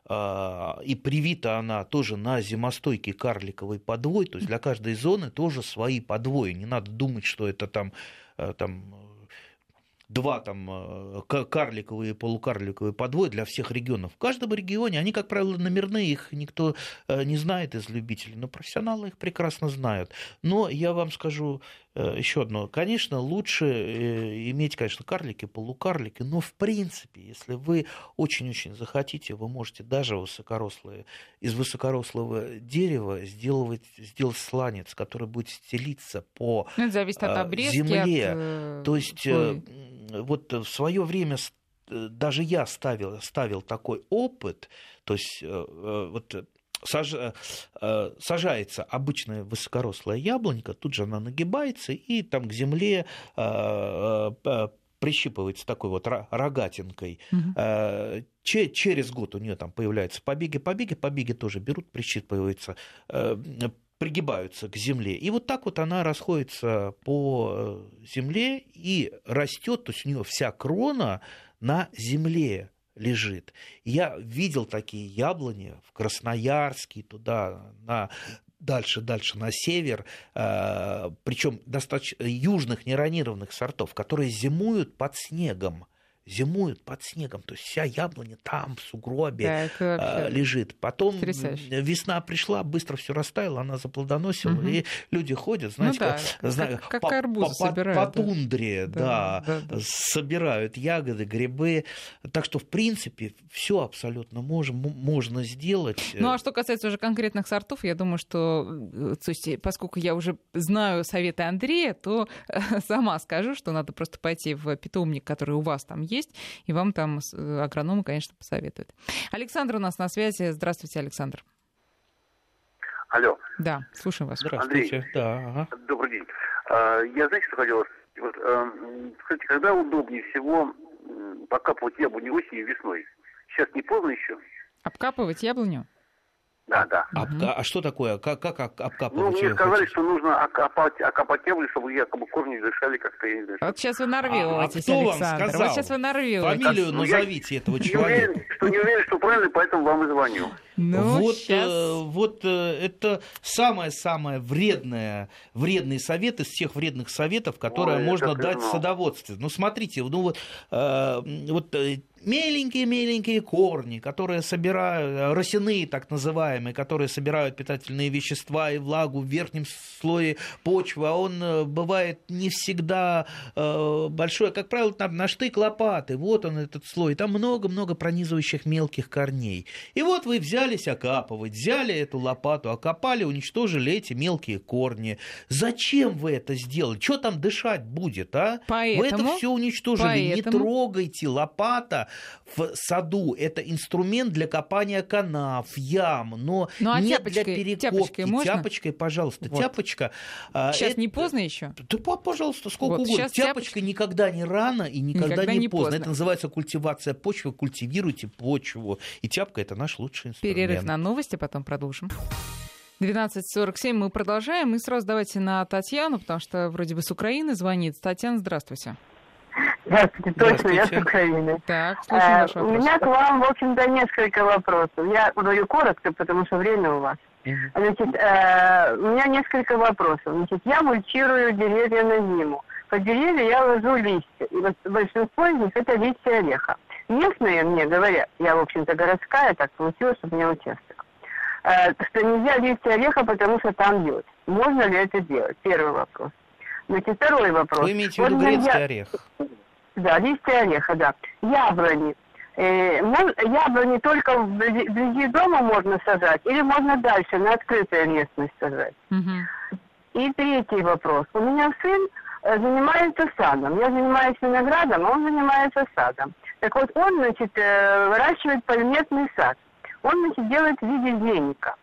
Speaker 2: и привита она тоже на зимостойкий карликовый подвой, то есть для каждой зоны тоже свои подвои. Не надо думать, что это там, э, там два там э, карликовые и полукарликовые подвои для всех регионов. В каждом регионе они, как правило, номерные, их никто э, не знает из любителей, но профессионалы их прекрасно знают. Но я вам скажу э, еще одно. Конечно, лучше иметь, конечно, карлики, полукарлики, но в принципе, если вы очень-очень захотите, вы можете даже высокорослые, из высокорослого дерева сделать, сделать сланец, который будет стелиться по ну, Это зависит от обрезки, земле. От... То есть вот в свое время э, даже я ставил, ставил такой опыт, то есть э, э, вот саж, сажается обычная высокорослая яблонька, тут же она нагибается, и там к земле прищипывается такой вот рогатинкой. Угу. Через год у нее там появляются побеги, побеги, побеги тоже берут, прищипываются пригибаются к земле. И вот так вот она расходится по э, земле и растет, то есть у нее вся крона на земле лежит. Я видел такие яблони в Красноярске, туда, на дальше, дальше на север, э, причем достаточно южных неронированных сортов, которые зимуют под снегом зимуют под снегом, то есть вся яблоня там в сугробе да, лежит. Потом Потрясающе. весна пришла, быстро все растаяло, она заплодоносила, угу. и люди ходят, знаете, ну, да, как, знаю, как, по, арбузы по, собирают, по, тундре, да, да, да, да, собирают ягоды, грибы. Так что, в принципе, все абсолютно можем, можно сделать.
Speaker 1: Ну, а что касается уже конкретных сортов, я думаю, что, э, то есть, поскольку я уже знаю советы Андрея, то сама скажу, что надо просто пойти в питомник, который у вас там есть, есть, и вам там э, агрономы, конечно, посоветуют. Александр у нас на связи. Здравствуйте, Александр.
Speaker 6: Алло.
Speaker 1: Да, слушаем вас.
Speaker 2: Здравствуйте.
Speaker 6: Андрей,
Speaker 2: да, ага.
Speaker 6: добрый день. А, я, знаете, что хотел вот, Скажите, когда удобнее всего покапывать яблоню осенью и весной? Сейчас не поздно еще?
Speaker 1: Обкапывать яблоню?
Speaker 6: Да, да.
Speaker 2: Обка... А что такое? Как, как обкапывать?
Speaker 6: Ну, мне сказали, что нужно окопать, окопать яблоню, чтобы якобы корни дышали как-то, я не знаю.
Speaker 1: Вот сейчас вы нарветесь,
Speaker 2: а, а
Speaker 1: Александр.
Speaker 2: Вам сказал?
Speaker 1: Вот сейчас вы нарветесь.
Speaker 2: Фамилию
Speaker 6: Ну,
Speaker 2: назовите
Speaker 6: я
Speaker 2: этого
Speaker 6: не
Speaker 2: человека.
Speaker 6: уверен, что не уверен, что правильно, поэтому вам и звоню.
Speaker 1: Ну,
Speaker 2: вот,
Speaker 1: сейчас...
Speaker 2: э, вот э, это самое-самое вредное, вредный совет из всех вредных советов, которые
Speaker 6: Ой,
Speaker 2: можно дать в садоводстве. Ну, смотрите, ну вот, э, вот э, меленькие-меленькие корни, которые собирают, э, росяные так называемые, которые собирают питательные вещества и влагу в верхнем слое почвы, а он э, бывает не всегда э, большой, как правило, там на штык лопаты, вот он этот слой, там много-много пронизывающих мелких корней. И вот вы взялись окапывать, взяли эту лопату, окопали, уничтожили эти мелкие корни. Зачем вы это сделали? Что там дышать будет, а?
Speaker 1: Поэтому,
Speaker 2: вы это все уничтожили.
Speaker 1: поэтому...
Speaker 2: Не трогайте лопата в саду. Это инструмент для копания канав, ям, но
Speaker 1: Ну, а
Speaker 2: не
Speaker 1: тяпочкой-
Speaker 2: для перекопки.
Speaker 1: тяпочкой можно?
Speaker 2: Тяпочкой, пожалуйста,
Speaker 1: Вот.
Speaker 2: тяпочка. а,
Speaker 1: Сейчас
Speaker 2: это-
Speaker 1: не поздно еще?
Speaker 2: да, пожалуйста, сколько
Speaker 1: Вот
Speaker 2: угодно.
Speaker 1: щас
Speaker 2: Тяпочка никогда не рано и никогда,
Speaker 1: Никогда
Speaker 2: не,
Speaker 1: не
Speaker 2: поздно.
Speaker 1: поздно.
Speaker 2: Это называется культивация почвы. Культивируйте почву. И тяпка это наш лучший инструмент.
Speaker 1: Перерыв на новости, потом продолжим. 12.47 мы продолжаем. И сразу давайте на Татьяну, потому что вроде бы с Украины звонит. Татьяна, здравствуйте.
Speaker 7: Здравствуйте, точно, я с. Украины.
Speaker 1: Так, слушаем
Speaker 7: Э,
Speaker 1: ваш
Speaker 7: у меня к вам, в общем-то, несколько вопросов. Я говорю коротко, потому что время у вас.
Speaker 2: Мгм.
Speaker 7: Значит, э, у меня несколько вопросов. Значит, я мульчирую деревья на зиму. Под деревья я ложу листья. И вот большинство из них это листья ореха. Местные мне говорят, я, в общем-то, городская, так получилось, что у меня участок, э, что нельзя листья ореха, потому что там йод. Можно ли это делать? Первый вопрос. Значит, второй вопрос.
Speaker 2: Вы имеете в
Speaker 7: Вот
Speaker 2: виду
Speaker 7: меня
Speaker 2: грецкий
Speaker 7: я-
Speaker 2: орех?
Speaker 7: да, листья ореха, да. Яблони. Э, яблони только вблизи, вблизи дома можно сажать или можно дальше, на открытой местность сажать?
Speaker 1: Мгм.
Speaker 7: И третий вопрос. У меня сын э, занимается садом. Я занимаюсь виноградом, а он занимается садом. Так вот, он, значит, э, выращивает пальметный сад. Он, значит, делает в виде веника.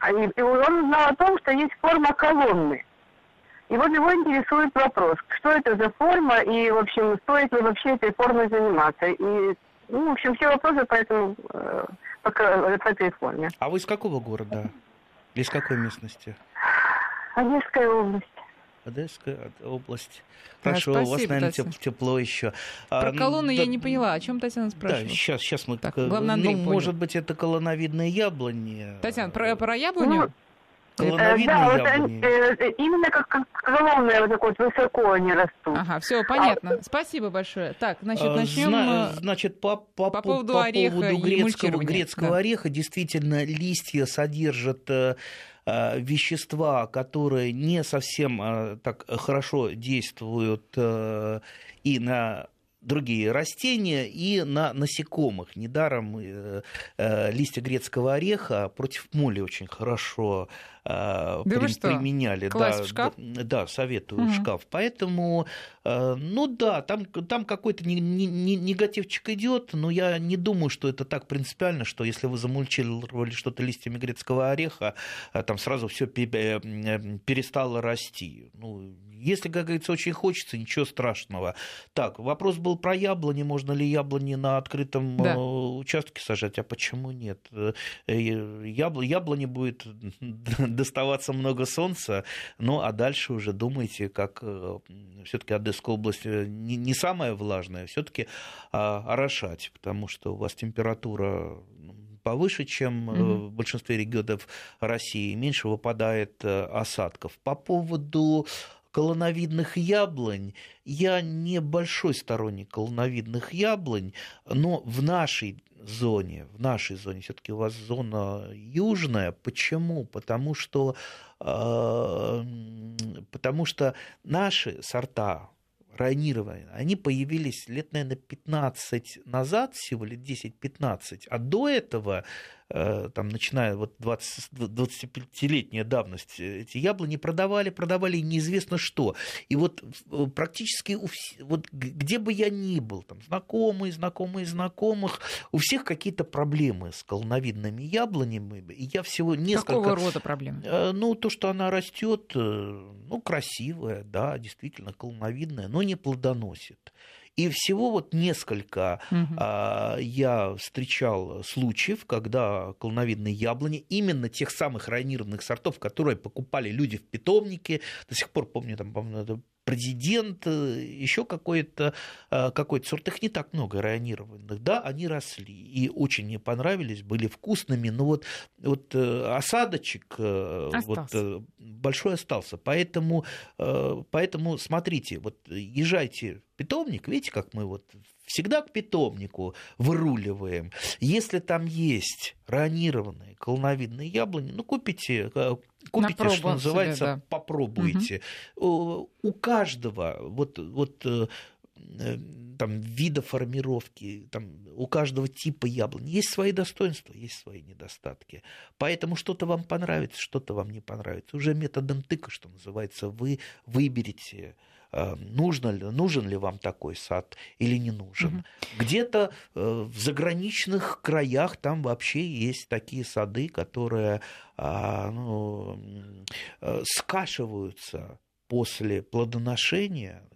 Speaker 7: А и, и он узнал о том, что есть форма колонны. И вот его интересует вопрос, что это за форма и, в общем, стоит ли вообще этой формой заниматься. И, ну, в общем, все вопросы по, этому, э, по, к- по этой форме.
Speaker 2: А вы из какого города? Из какой местности?
Speaker 7: Одесская область.
Speaker 2: Одесская область.
Speaker 1: Да,
Speaker 2: Хорошо, у вас,
Speaker 1: спасибо,
Speaker 2: наверное,
Speaker 1: Татьяна.
Speaker 2: теп- тепло еще.
Speaker 1: Про колонны я не поняла. О чем Татьяна
Speaker 2: Да,
Speaker 1: спрашивает?
Speaker 2: сейчас, сейчас мы...
Speaker 1: Так, главное, Андрей
Speaker 2: ну,
Speaker 1: понял.
Speaker 2: может быть, это колоновидные яблони.
Speaker 1: Татьяна, про, про яблоню?
Speaker 7: Э,
Speaker 2: Колоновидные
Speaker 7: да, вот
Speaker 2: яблони.
Speaker 7: они, э, именно как, как колонны вот так вот высоко они растут.
Speaker 1: Ага, все, понятно. Спасибо большое. Так, значит,
Speaker 2: А,
Speaker 1: начнем.
Speaker 2: зна-
Speaker 1: э,
Speaker 2: Значит, по, по,
Speaker 1: по
Speaker 2: по
Speaker 1: поводу
Speaker 2: по
Speaker 1: ореха
Speaker 2: поводу
Speaker 1: и
Speaker 2: грецкого, грецкого
Speaker 1: да.
Speaker 2: ореха, действительно, листья содержат э, э, вещества, которые не совсем э, так хорошо действуют э, и на другие растения и на насекомых. Недаром э, э, листья грецкого ореха против моли очень хорошо э,
Speaker 1: Да
Speaker 2: при-
Speaker 1: что?
Speaker 2: применяли.
Speaker 1: Класть
Speaker 2: да,
Speaker 1: в шкаф?
Speaker 2: Да, да, советую в шкаф. Поэтому, э, ну да, там, там какой-то не- не- не- негативчик идет, но я не думаю, что это так принципиально, что если вы замульчировали что-то листьями грецкого ореха, э, там сразу все перестало расти. Ну, если, как говорится, очень хочется, ничего страшного. Так, вопрос был про яблони. Можно ли яблони на открытом
Speaker 1: Да.
Speaker 2: э, участке сажать? А почему нет? Э, ябл- Яблони будет доставаться много солнца, ну а дальше уже думайте, как все-таки Одесская область э, не, не самая влажная, все-таки орошать, потому что у вас температура повыше, чем э, в большинстве регионов России, меньше выпадает э, осадков. По поводу колоновидных яблонь. Я не большой сторонник колоновидных яблонь, но в нашей зоне, в нашей зоне, все-таки у вас зона южная. Почему? Потому что, э, потому что наши сорта ранирования, они появились лет, наверное, 15 назад, всего лет 10-15, а до этого там, начиная вот 20, 25-летняя давность, эти яблони продавали, продавали неизвестно что. И вот практически у, вот где бы я ни был, там, знакомые, знакомые знакомых, у всех какие-то проблемы с колоновидными яблонями. И я всего несколько...
Speaker 1: Какого рода проблемы?
Speaker 2: Ну, то, что она растет, ну, красивая, да, действительно, колоновидная, но не плодоносит. И всего вот несколько угу. а, я встречал случаев, когда колоновидные яблони, именно тех самых районированных сортов, которые покупали люди в питомнике, до сих пор помню, там, по-моему, президент, э, еще какой-то э, какой сорт, их не так много районированных, да, они росли и очень мне понравились, были вкусными, но вот, вот э, осадочек остался. вот, большой остался, поэтому, поэтому смотрите, вот езжайте в питомник, видите, как мы вот всегда к питомнику выруливаем. Если там есть ранированные колоновидные яблони, ну, купите, купите, что называется, себе, да. попробуйте. Угу. У каждого вот, вот э, там, вида формировки, там, у каждого типа яблони есть свои достоинства, есть свои недостатки. Поэтому что-то вам понравится, что-то вам не понравится. Уже методом тыка, что называется, вы выберете Э, нужно ли, нужен ли вам такой сад или не нужен. Угу. Где-то э, в заграничных краях там вообще есть такие сады, которые а, ну, э, скашиваются после плодоношения,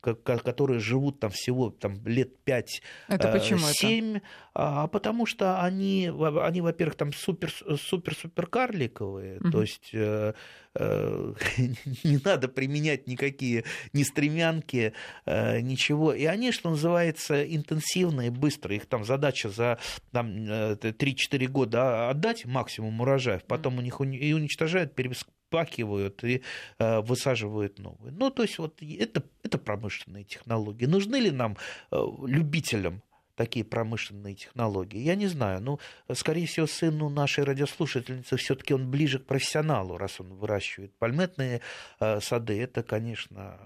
Speaker 2: которые живут там всего там, лет 5-7, это почему 7, это? А, потому что они, они во-первых, там супер, супер, супер карликовые, угу. то есть Э, не надо применять никакие ни стремянки, э, ничего. И они, что называется, интенсивно и быстро. Их там задача за там, 3-4 э, года отдать максимум урожаев, потом у них и уничтожают, переспакивают и высаживают новые. Ну, то есть вот это, это промышленные технологии. Нужны ли нам, любителям такие промышленные технологии? Я не знаю. Ну, скорее всего, сыну нашей радиослушательницы все-таки он ближе к профессионалу, раз он выращивает пальметные э, сады. Это, конечно,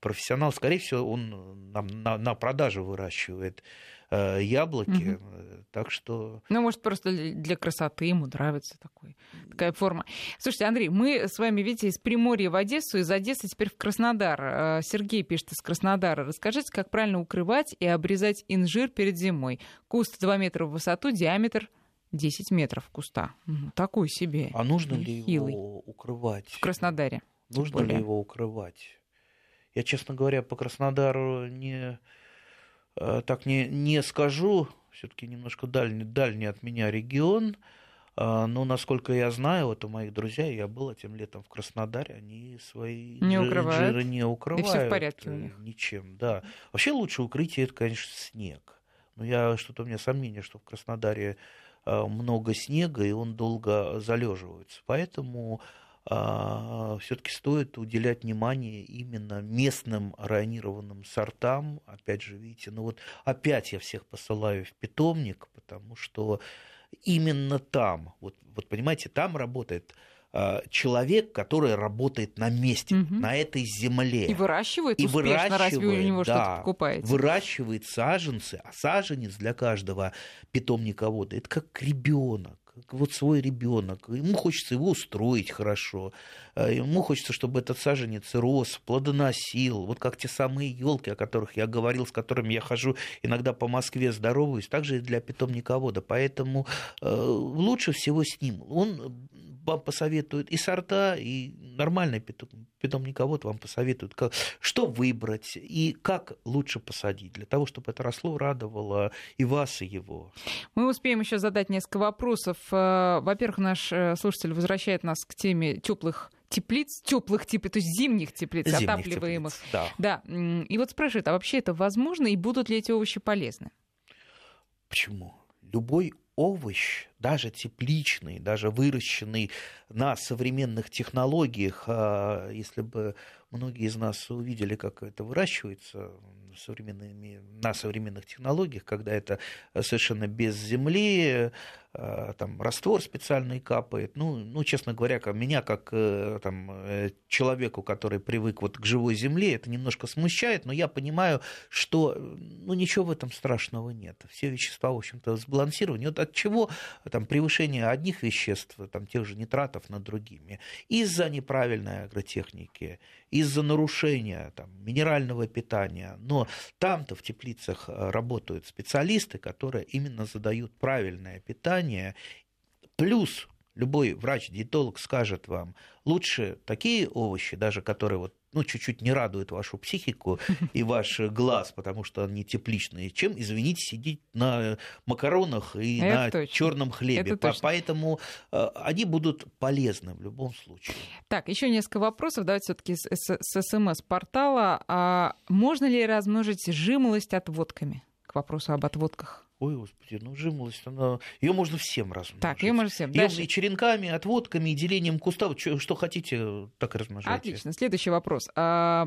Speaker 2: профессионал. Скорее всего, он на, на, на продажу выращивает Э, яблоки. Угу. Так что...
Speaker 1: Ну, может, просто для красоты ему нравится такой, такая форма. Слушайте, Андрей, мы с вами, видите, из Приморья в Одессу, из Одессы теперь в Краснодар. Э, Сергей пишет из Краснодара. Расскажите, как правильно укрывать и обрезать инжир перед зимой? Куст 2 метра в высоту, диаметр 10 метров куста. Такой себе.
Speaker 2: А нужно ли хилый. его укрывать?
Speaker 1: В Краснодаре.
Speaker 2: Нужно ли его укрывать? Я, честно говоря, по Краснодару не Э, так не, не скажу, все-таки немножко дальний, дальний от меня регион, э, но, насколько я знаю, вот у моих друзей, я был этим летом в Краснодаре, они свои
Speaker 1: не укрывают.
Speaker 2: жиры не укрывают. И
Speaker 1: все в порядке у э, них.
Speaker 2: Ничем, да. Вообще лучше укрытие, это, конечно, снег. Но я что-то у меня сомнение, что в Краснодаре много снега, и он долго залеживается. Поэтому а, все-таки стоит уделять внимание именно местным районированным сортам. Опять же, видите, ну вот опять я всех посылаю в питомник, потому что именно там, вот, вот понимаете, там работает а, человек, который работает на месте, угу. на этой земле.
Speaker 1: И выращивает и успешно, выращивает, разве у него да, что-то покупаете?
Speaker 2: Выращивает саженцы, а саженец для каждого питомниковода это как ребенок вот свой ребенок, ему хочется его устроить хорошо, э, ему хочется, чтобы этот саженец рос, плодоносил, вот как те самые елки, о которых я говорил, с которыми я хожу иногда по Москве здороваюсь, также и для питомниковода, поэтому э, лучше всего с ним. Он вам посоветует и сорта, и нормальный питомниковод вам посоветует, как, что выбрать и как лучше посадить, для того, чтобы это росло, радовало и вас, и его.
Speaker 1: Мы успеем еще задать несколько вопросов. Э, во-первых, наш э, слушатель возвращает нас к теме теплых теплиц, теплых теплиц, то есть зимних теплиц, зимних отапливаемых. Теплиц, да. да. И вот спрашивает, а вообще это возможно и будут ли эти овощи полезны?
Speaker 2: Почему? Любой овощ, даже тепличный, даже выращенный на современных технологиях, а если бы многие из нас увидели, как это выращивается современными, на современных технологиях, когда это совершенно без земли, а, там раствор специальный капает. Ну, ну честно говоря, меня как э, там, э, человеку, который привык вот к живой земле, это немножко смущает, но я понимаю, что ну, ничего в этом страшного нет. Все вещества, в общем-то, сбалансированы. Вот от чего там, превышения одних веществ, там, тех же нитратов над другими, из-за неправильной агротехники, из-за нарушения там, минерального питания. Но там-то в теплицах э, работают специалисты, которые именно задают правильное питание, плюс любой врач-диетолог скажет вам, лучше такие овощи, даже которые вот ну, чуть-чуть не радуют вашу психику и ваш глаз, потому что они тепличные, чем, извините, сидеть на макаронах и Это на черном хлебе. Точно. Поэтому э, они будут полезны в любом случае.
Speaker 1: Так, еще несколько вопросов. Давайте все-таки с, с, с СМС-портала. А можно ли размножить жимолость отводками? К вопросу об отводках.
Speaker 2: Ой, господи, ну жимолость, она... ее можно всем размножить.
Speaker 1: Так, ее можно всем.
Speaker 2: Дальше. И черенками, отводками, и делением куста. Что, что хотите, так и размножайте.
Speaker 1: Отлично. Следующий вопрос. А,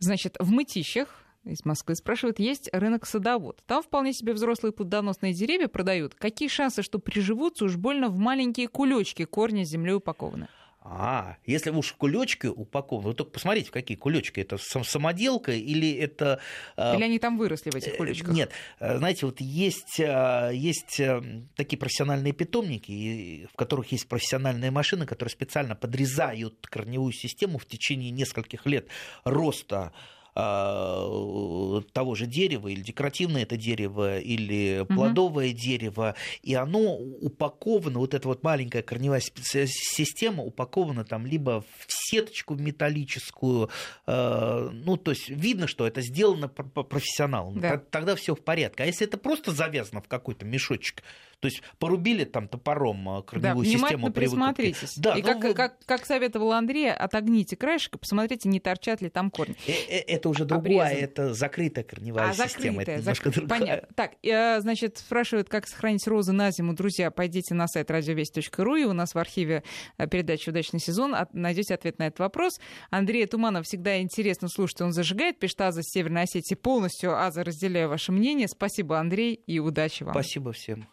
Speaker 1: значит, в мытищах из Москвы спрашивают, есть рынок садовод. Там вполне себе взрослые плодоносные деревья продают. Какие шансы, что приживутся уж больно в маленькие кулечки, корни землей упакованы?
Speaker 2: А, если уж кулечки упакованы, вы только посмотрите, в какие кулечки. Это самоделка или это...
Speaker 1: А, или они там выросли в этих э, кулечках?
Speaker 2: Нет. Э, знаете, вот есть, а, есть э, такие профессиональные питомники, в которых есть профессиональные машины, которые специально подрезают корневую систему в течение нескольких лет роста того же дерева, или декоративное это дерево, или плодовое угу. дерево, и оно упаковано, вот эта вот маленькая корневая система упакована там либо в сеточку металлическую, а, ну, то есть видно, что это сделано профессионалом, да. тогда все в порядке. А если это просто завязано в какой-то мешочек, то есть порубили там топором корневую
Speaker 1: да,
Speaker 2: систему.
Speaker 1: присмотритесь. Да, и ну, как, как, как советовал Андрей, отогните краешек и посмотрите, не торчат ли там корни.
Speaker 2: Э, э, это уже другое, это закрытая корневая а, система.
Speaker 1: Закрытая, это зак... другая. Понятно. Так, э, значит, спрашивают, как сохранить розы на зиму. Друзья, пойдите на сайт радиовесть.ру, и у нас в архиве передачи «Удачный сезон» найдете ответ на этот вопрос. Андрей Туманов всегда интересно слушать, он зажигает, пишет Аза Северной Осетии полностью. Аза, разделяю ваше мнение. Спасибо, Андрей, и удачи вам.
Speaker 2: Спасибо всем.